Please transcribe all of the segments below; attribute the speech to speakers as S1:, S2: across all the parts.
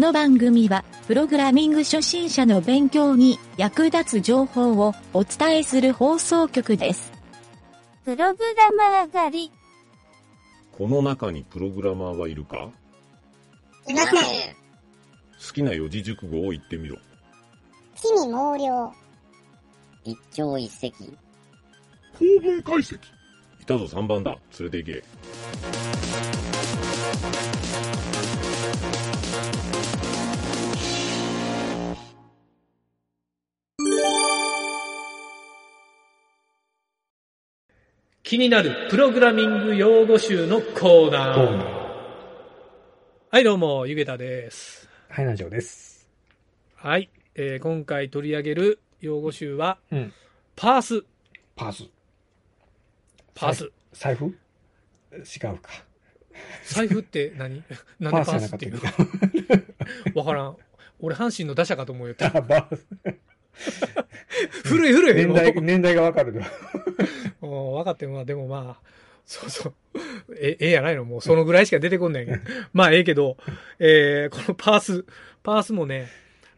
S1: の番組は、プログラミング初心者の勉強に役立つ情報をお伝えする放送局です。
S2: プログラマー狩り。
S3: この中にプログラマーはいるか？
S4: いません。
S3: 好きな四字熟語を言ってみろ。
S4: 地味猛量。
S5: 一朝一夕。
S3: 構文解析。いたぞ3番だ。連れて行け。
S6: 気になるプログラミング用語集のコーナー。はい、どうも、ゆげたです。
S7: はい、ラジオです。
S6: はい、えー今回取り上げる用語集は、
S7: うん。
S6: パース。
S7: パース。
S6: パース。
S7: 財布？違うか。
S6: 財布って何？なんでパースっていうの？
S7: パー
S6: わからん。俺、阪神の打者かと思うよ。
S7: あ、バース。
S6: 古い古い。
S7: 年代、
S6: も
S7: 年代がわかるな。
S6: うもう分かってんわ。でもまあ、そうそう。え、ええやないのもうそのぐらいしか出てこんないけど。まあ、ええけど、えーこのパース、パースもね、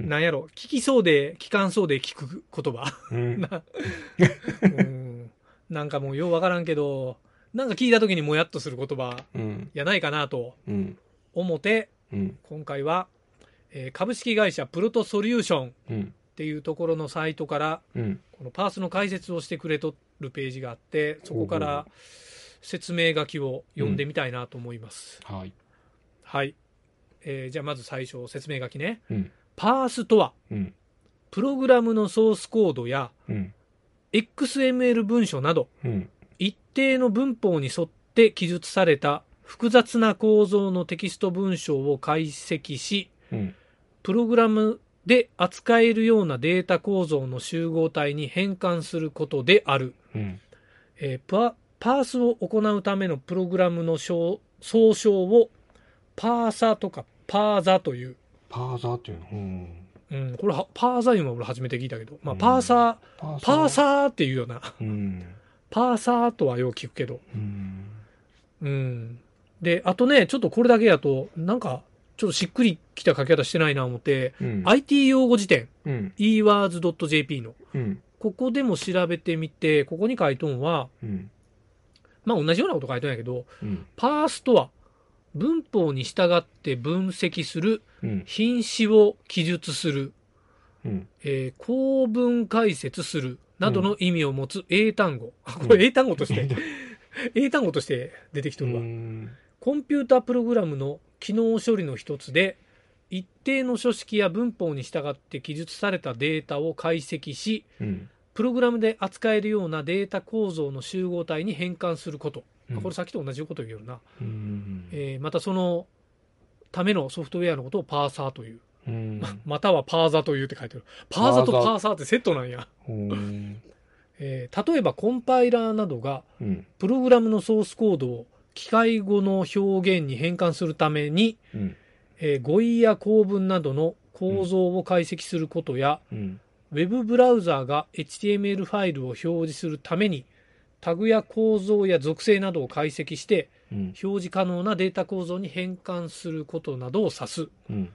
S7: うん
S6: なんやろ、聞きそうで、聞かんそうで聞く言葉。
S7: うん。
S6: なうんなんかもうようわからんけど、なんか聞いた時にもやっとする言葉
S7: うん。
S6: やないかなと
S7: うん。
S6: 思って、
S7: うん。
S6: 今回は、えー株式会社プロトソリューションっ
S7: うん。
S6: ていうところのサイトから、
S7: うん。
S6: このパースの解説をしてくれとるページがあって、そこから説明書きを読んでみたいなと思います。
S7: はい。
S6: はい。えーじゃあまず最初、説明書きね。
S7: うん。
S6: パースとは、
S7: うん。
S6: プログラムのソースコードや
S7: うん。
S6: XML 文書など、
S7: うん。
S6: 一定の文法に沿って記述された複雑な構造のテキスト文章を解析し、
S7: うん。
S6: プログラムで扱えるようなデータ構造の集合体に変換することである。
S7: うん。
S6: えーパパースを行うためのプログラムの総総称をパーサとかパーザという。
S7: パーザーっていうの？うん。
S6: うん、これはパーザいうのは俺初めて聞いたけど、まあ、
S7: うん
S6: パーサー、
S7: パー
S6: パーサーっていうような、
S7: うん。
S6: パーサーとはよう聞くけど、
S7: うん。
S6: うん。で、あとね、ちょっとこれだけやと、なんか、ちょっとしっくりきた書き方してないな思って、
S7: うん。
S6: IT 用語辞典、
S7: うん。
S6: ewords.jp の、
S7: うん。
S6: ここでも調べてみて、ここに書いとんは、
S7: うん。
S6: まあ同じようなこと書いとんやけど、
S7: うん。
S6: パースとは、文法に従って分析する、
S7: うん。
S6: 品詞を記述する、
S7: うん。
S6: えー構文解説する、などの意味を持つ英単語。あこれ英単語として、英単語として出てきとるわ。
S7: うん。
S6: コンピュータプログラムの機能処理の一つで、一定の書式や文法に従って記述されたデータを解析し、
S7: うん。
S6: プログラムで扱えるようなデータ構造の集合体に変換すること。
S7: うん
S6: これさっきと同じこと言うよな。
S7: うん。
S6: えーまたそのためのソフトウェアのことをパーサーという。
S7: うん。
S6: またはパーザというって書いてる。パーザとパーサーってセットなんや。
S7: うん。
S6: えー例えばコンパイラーなどが
S7: うん。
S6: プログラムのソースコードを機械語の表現に変換するために、
S7: うん。
S6: えー語彙や構文などの構造を解析することや、
S7: うん。
S6: ウェブブラウザーが HTML ファイルを表示するために、タグや構造や属性などを解析して、
S7: うん。
S6: 表示可能なデータ構造に変換することなどを指す。
S7: うん。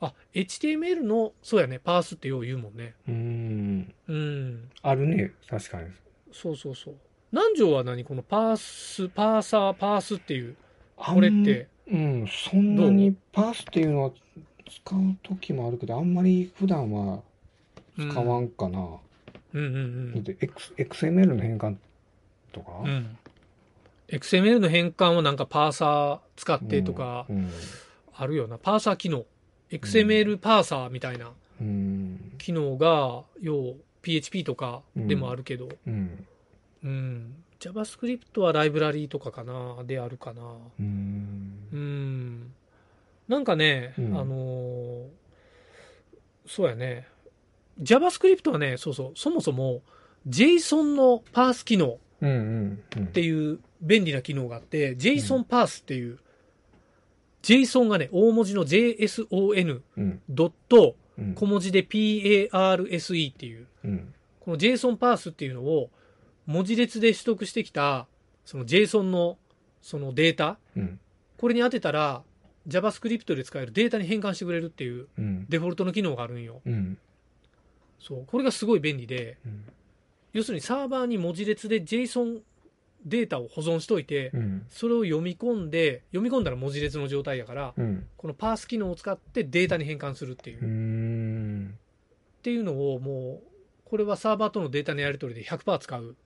S6: あ、HTML の、そうやね、パースってよう言うもんね。
S7: うん。
S6: うん。
S7: あるね。確かに。
S6: そうそうそう。南條は何？このパース、パーサー、パースっていう、これって、
S7: うん、そんなにパースっていうのは使う時もあるけど、あんまり普段は
S6: うん
S7: 使わんかな。
S6: うんうんうん。
S7: で、X、XML の変換とか？
S6: うん。XML の変換をなんかパーサー使ってとか
S7: うん。
S6: あるよな。パーサー機能。XML パーサーみたいな
S7: うん。
S6: 機能が、要 PHP とかでもあるけど、
S7: うん。
S6: うん。JavaScript はライブラリーとかかな、であるかな。
S7: うん。
S6: うん。なんかね、
S7: うん
S6: あのーそうやね。JavaScript はね、そうそう、そもそも JSON のパース機能。っていう便利な機能があって、JSON パースっていう、JSON がね、大文字の JSON
S7: うん。
S6: ドット
S7: うん。
S6: 小文字で PARSE っていう、
S7: うん。
S6: この JSON パースっていうのを文字列で取得してきた、その JSON のそのデータ、
S7: うん。
S6: これに当てたら、JavaScript で使えるデータに変換してくれるっていう
S7: うん。
S6: デフォルトの機能があるんよ。
S7: うん。
S6: そう。これがすごい便利で、
S7: うん。
S6: 要するにサーバーに文字列で JSON データを保存しといて、
S7: うん。
S6: それを読み込んで、読み込んだら文字列の状態やから、
S7: うん。
S6: このパース機能を使ってデータに変換するっていう、っ
S7: ん。
S6: ていうのをもう、これはサーバーとのデータのやり取りで100%使う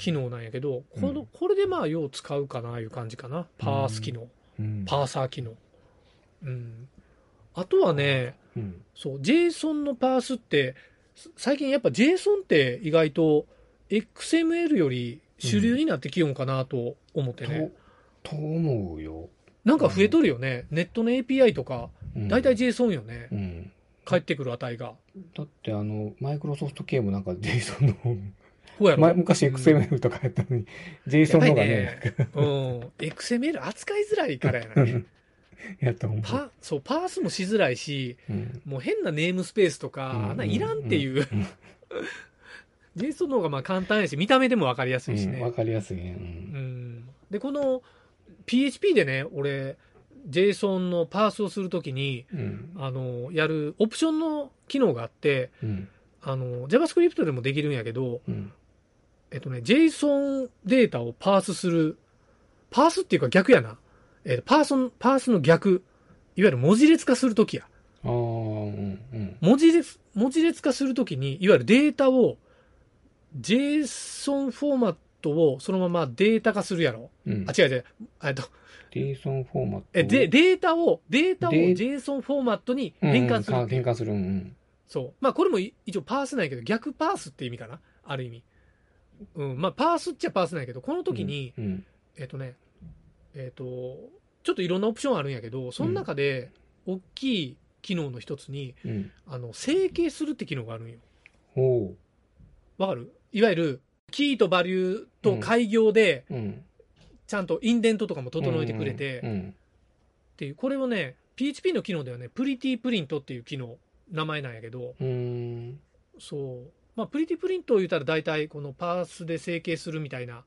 S6: 機能なんやけど、
S7: うん
S6: このこれでまあよう使うかないう感じかな。パース機能、
S7: うん。
S6: パーサー機能。うん。あとはね、
S7: うん。
S6: そう、JSON のパースって、す最近やっぱ JSON って意外と XML より主流になってきよんかなと思ってね。
S7: と、と思うよ。
S6: なんか増えとるよね。ネットの API とか、
S7: うん
S6: 大体 JSON よね。
S7: うん。
S6: 返ってくる値が。
S7: だってあの、マイクロソフト系もなんか JSON の方、
S6: こうやろ。
S7: 前昔 XML とかやったのに、JSON の方がね、
S6: うん。XML 扱いづらいからやな、ね。
S7: やった思う。
S6: パ、そう、パースもしづらいし、
S7: うん
S6: もう変なネームスペースとか、
S7: うん
S6: あんなんいらんっていう。
S7: うん
S6: JSON の方がまあ簡単やし、見た目でもわかりやすいしね。
S7: うんわかりやすいね。
S6: うんで、この PHP でね、俺、JSON のパースをするときに、
S7: うん。
S6: あの、やるオプションの機能があって、
S7: うん。
S6: あの、JavaScript でもできるんやけど、
S7: うん。
S6: えっとね、JSON データをパースする、パースっていうか逆やな。えっと、パーソン、パースの逆、いわゆる文字列化するときや。
S7: ああ、うん。うん。
S6: 文字列、文字列化するときに、いわゆるデータを、JSON フォーマットをそのままデータ化するやろ。
S7: うん
S6: あ、違う違う。えっと、
S7: JSON フォーマットを。
S6: え、で、データを、データを
S7: で
S6: JSON フォーマットに
S7: うん
S6: 変換する
S7: 変換する。うん。
S6: そう。まあ、これもい一応パースなんやけど、逆パースって意味かなある意味。うん。まあ、パースっちゃパースなんやけど、この時に、
S7: うん。
S6: えっ、とね、えっ、と、ちょっといろんなオプションあるんやけど、その中で、大きい機能の一つに、
S7: うん。
S6: あの、整形するって機能があるんよ。わかる？いわゆる、キーとバリューと開業で、
S7: うん。
S6: ちゃんとインデントとかも整えてくれて、っ
S7: うん。
S6: ていう、これをね、PHP の機能ではね、プリティプリントっていう機能、名前なんやけど、
S7: うん。
S6: そう。まあ、プリティプリントを言ったら大体このパースで整形するみたいな、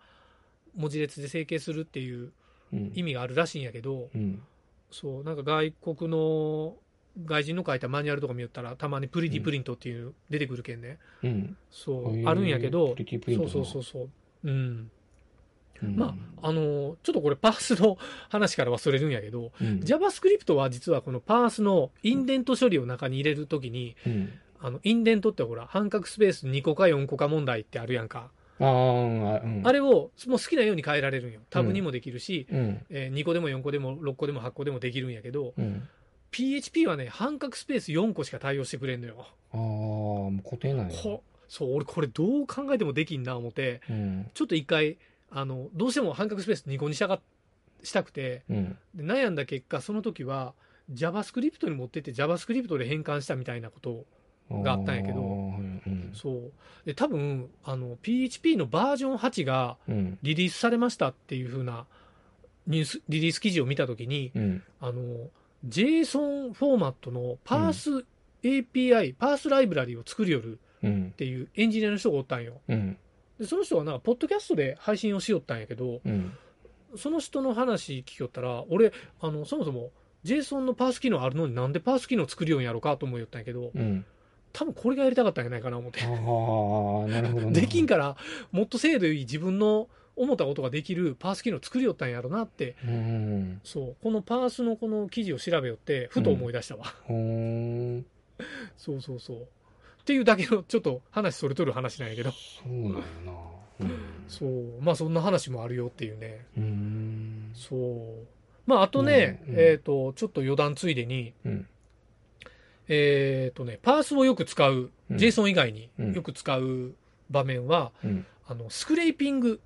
S6: 文字列で整形するっていう
S7: うん。
S6: 意味があるらしいんやけど、
S7: うん。
S6: そう、なんか外国の外人の書いたマニュアルとか見よったら、たまにプリティプリントっていう出てくるけんね。
S7: うん。
S6: そう、あるんやけどそうそうそうそう。うん。
S7: うん
S6: まあ、あの、ちょっとこれパースの話から忘れるんやけど、
S7: うん。
S6: JavaScript は実はこのパースのインデント処理を中に入れるときに、
S7: うん。
S6: あの、インデントってほら、半角スペース2個か4個か問題ってあるやんか。
S7: ああ、うん。
S6: あれをもう好きなように変えられるんよ。タブにもできるし、
S7: うん。
S6: えー2個でも4個でも6個でも8個でもできるんやけど、
S7: うん。
S6: PHP はね、半角スペース4個しか対応してくれんのよ。
S7: ああ、もう固定なんや。
S6: こそう、俺これどう考えてもできんな思って、
S7: うん。
S6: ちょっと一回、あの、どうしても半角スペース2個にしたがしたくて、悩んだ結果、その時は JavaScript に持ってって JavaScript で変換したみたいなことがあったんやけど
S7: うん。
S6: そう。で、多分、あの、PHP のバージョン8が
S7: うん。
S6: リリースされましたっていう風なニュース、リリース記事を見たときに、
S7: うん。
S6: あの、JSON フォーマットのパース API、パースライブラリを作りよる
S7: うん
S6: っ。ていうエンジニアの人がおったんよ。
S7: うん。
S6: で、その人がなんか、ポッドキャストで配信をしよったんやけど、
S7: うん。
S6: その人の話聞きよったら、俺、あの、そもそも JSON のパース機能あるのになんでパース機能作りようんやろかと思いよったんやけど、
S7: うん。
S6: 多分これがやりたかったんじゃないかな思って
S7: あ。あ、なるほどな。
S6: できんから、もっと精度いい自分の思ったことができるパース機能作りよったんやろなって、
S7: うん。
S6: そう、このパースのこの記事を調べよって、ふと思い出したわ。
S7: ほーん。
S6: そうそうそう。っていうだけの、ちょっと話それとる話なんやけど、
S7: そうなんやな。うん。
S6: そう、まあそんな話もあるよっていうね。
S7: うーん。
S6: そう。まああとね、
S7: うんうん
S6: えっ、と、ちょっと余談ついでに、
S7: うん。
S6: えっ、とね、パースをよく使う、
S7: うん
S6: JSON 以外に
S7: うん
S6: よく使う場面は、
S7: うん。
S6: あの、スクレーピング、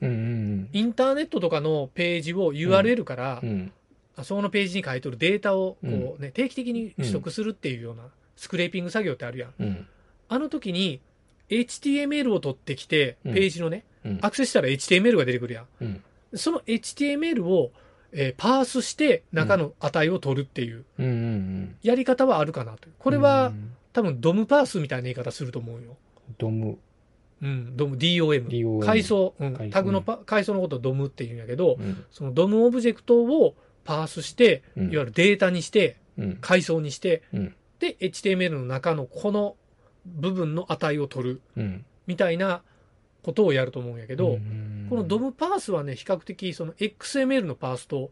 S7: うん。うん。
S6: インターネットとかのページを URL から、
S7: うん。
S6: あそのページに書いとるデータをこう、ね定期的に取得するっていうようなスクレーピング作業ってあるやん。
S7: うん。
S6: あの時に HTML を取ってきて、
S7: うん
S6: ページのね、
S7: うん。
S6: アクセスしたら HTML が出てくるやん。
S7: うん。
S6: その HTML を、えーパースして中の値を取るっていう。やり方はあるかなと。こ
S7: こ
S6: れは、多分ドムパースみたいな言い方すると思うよ。
S7: ドム。
S6: うん、ドム、DOM。
S7: DOM
S6: 階層、うんタグのパ階層のことをドムって言うんやけど、
S7: うん。
S6: そのドムオブジェクトをパースして、
S7: うん
S6: いわゆるデータにして、
S7: うん。
S6: 階層にして、
S7: うん。
S6: で、HTML の中のこの部分の値を取る
S7: うん。
S6: みたいなことをやると思うんやけど、
S7: うん
S6: この DOM パースはね、比較的その XML のパースと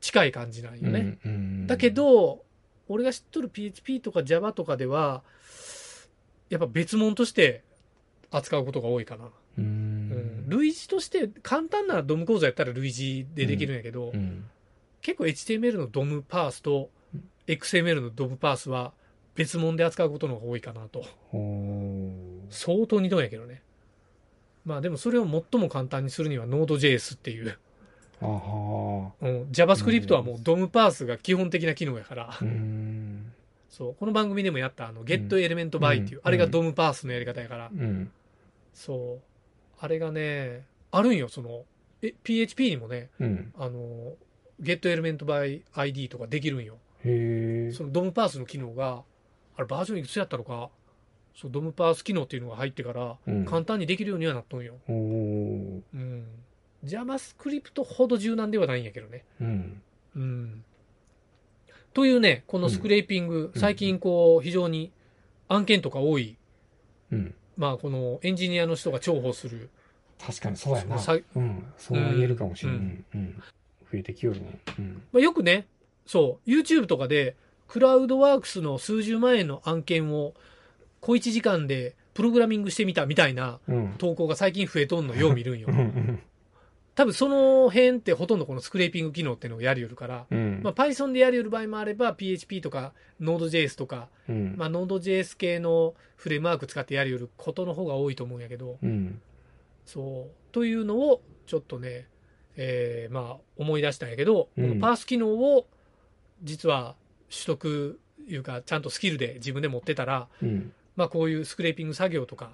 S6: 近い感じなんよね。
S7: うんうん
S6: だけ、ど、俺が知っとる PHP とか Java とかでは、やっぱ別物として扱うことが多いかな。
S7: う
S6: うん
S7: ん。
S6: 類似として簡単な DOM 構造やったら類似でできるんやけど、
S7: うん。
S6: 結構 HTML の DOM パースと XML の DOM パースは別物で扱うことの方が多いかなと。
S7: ほ
S6: 相当似とんやけどね。まあでもそれを最も簡単にするには Node.js っていう、
S7: ー。あは
S6: うん、JavaScript はもう DOM パースが基本的な機能やから、
S7: ー。うん。
S6: そう、この番組でもやったあの GetElementBy っていう、
S7: うん
S6: あれが DOM パースのやり方やから、
S7: うん。
S6: そう、あれがね、あるんよ、その、え、PHP にもね、
S7: うん。
S6: あの、GetElementByID とかできるんよ。
S7: へえ。
S6: その DOM パースの機能が、あれバージョンいくつやったのか、そう、DOM パース機能っていうのが入ってから、
S7: うん
S6: 簡単にできるようにはなっとんよ。うん。JavaScript ほど柔軟ではないんやけどね。
S7: うん。
S6: うん。というね、このスクレーピング、
S7: うん
S6: 最近こう、非常に案件とか多い、
S7: うん。
S6: まあこのエンジニアの人が重宝する、
S7: 確かにそうやな。
S6: さ
S7: うん。そうは言えるかもしれ。
S6: うんん
S7: うん。増えてきよるね。うん。
S6: まあ、よくね、そう、YouTube とかで、クラウドワークスの数十万円の案件を小1時間でプログラミングしてみたみたいな
S7: うん。
S6: 投稿が最近増えとんのよう 見るんよ
S7: う。ん。
S6: 多分その辺ってほとんどこのスクレーピング機能っていうのをやりよるから、
S7: うん。
S6: まあ、Python でやりよる場合もあれば PHP とか Node.js とか、
S7: うん。
S6: まあ、Node.js 系のフレームワーク使ってやりよることの方が多いと思うんやけど、
S7: うん。
S6: そう。というのをちょっとね、えーまあ思い出したんやけど、
S7: うん
S6: このパース機能を実は取得いうかちゃんとスキルで自分で持ってたら、
S7: うん。
S6: まあこういうスクレーピング作業とか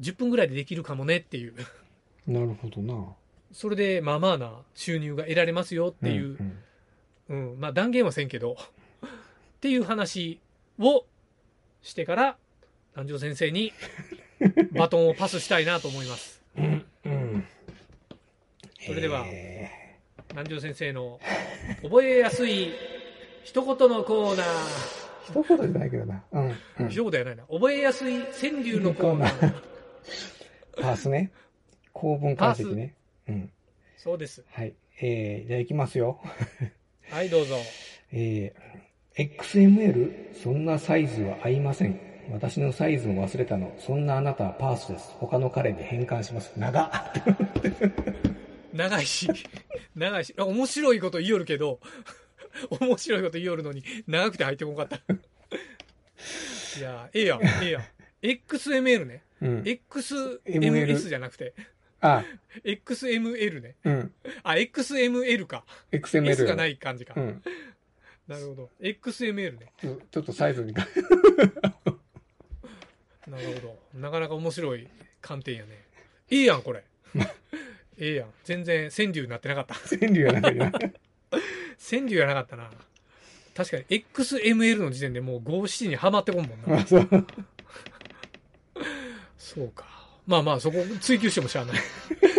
S6: 10分ぐらいでできるかもねっていう、
S7: なるほどな。
S6: それでまあまあな収入が得られますよっていう、
S7: ん
S6: うん、まあ断言はせんけど、っていう話をしてから、南條先生に バトンをパスしたいなと思います。
S7: うん。うん。
S6: それでは
S7: え
S6: 南條先生の覚えやすい一言のコーナー。
S7: ー一言じゃないけどな。うん。うん
S6: 一言やないな。覚えやすい川柳のコーナー。
S7: パースね。構文解析ね。うん。
S6: そうです。
S7: はい。えー、じゃあ行きますよ。
S6: はい、どうぞ。
S7: えー、XML、そんなサイズは合いません。私のサイズを忘れたの。そんなあなたはパースです。他の彼に変換します。長っ。
S6: 長いし、長いし、あ面白いこと言いよるけど、面白いこと言いよるのに、長くて入ってこんかった。いや、ええやん、ええやん。XML ね。
S7: うん。
S6: XMS じゃなくて、
S7: あ、
S6: XML ね。
S7: うん。
S6: あ、XML か。
S7: XML。
S6: S がない感じか。
S7: うん。
S6: なるほど。XML ね。
S7: ちょっとサイズに。
S6: なるほど。なかなか面白い観点やね。いいやん、これ。ええやん。全然川柳になってなかった。
S7: 川柳やなきゃな。
S6: 川柳やなかったな。確かに XML の時点でもう五七にはまってこんもんな。
S7: あそう。
S6: そうか。まあまあ、そこ追求してもしゃあない。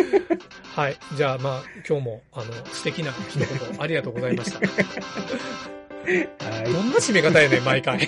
S6: はい。じゃあまあ、今日も、あの、素敵な一言ありがとうございました。
S7: はい。
S6: どんな締め方やねん、毎回。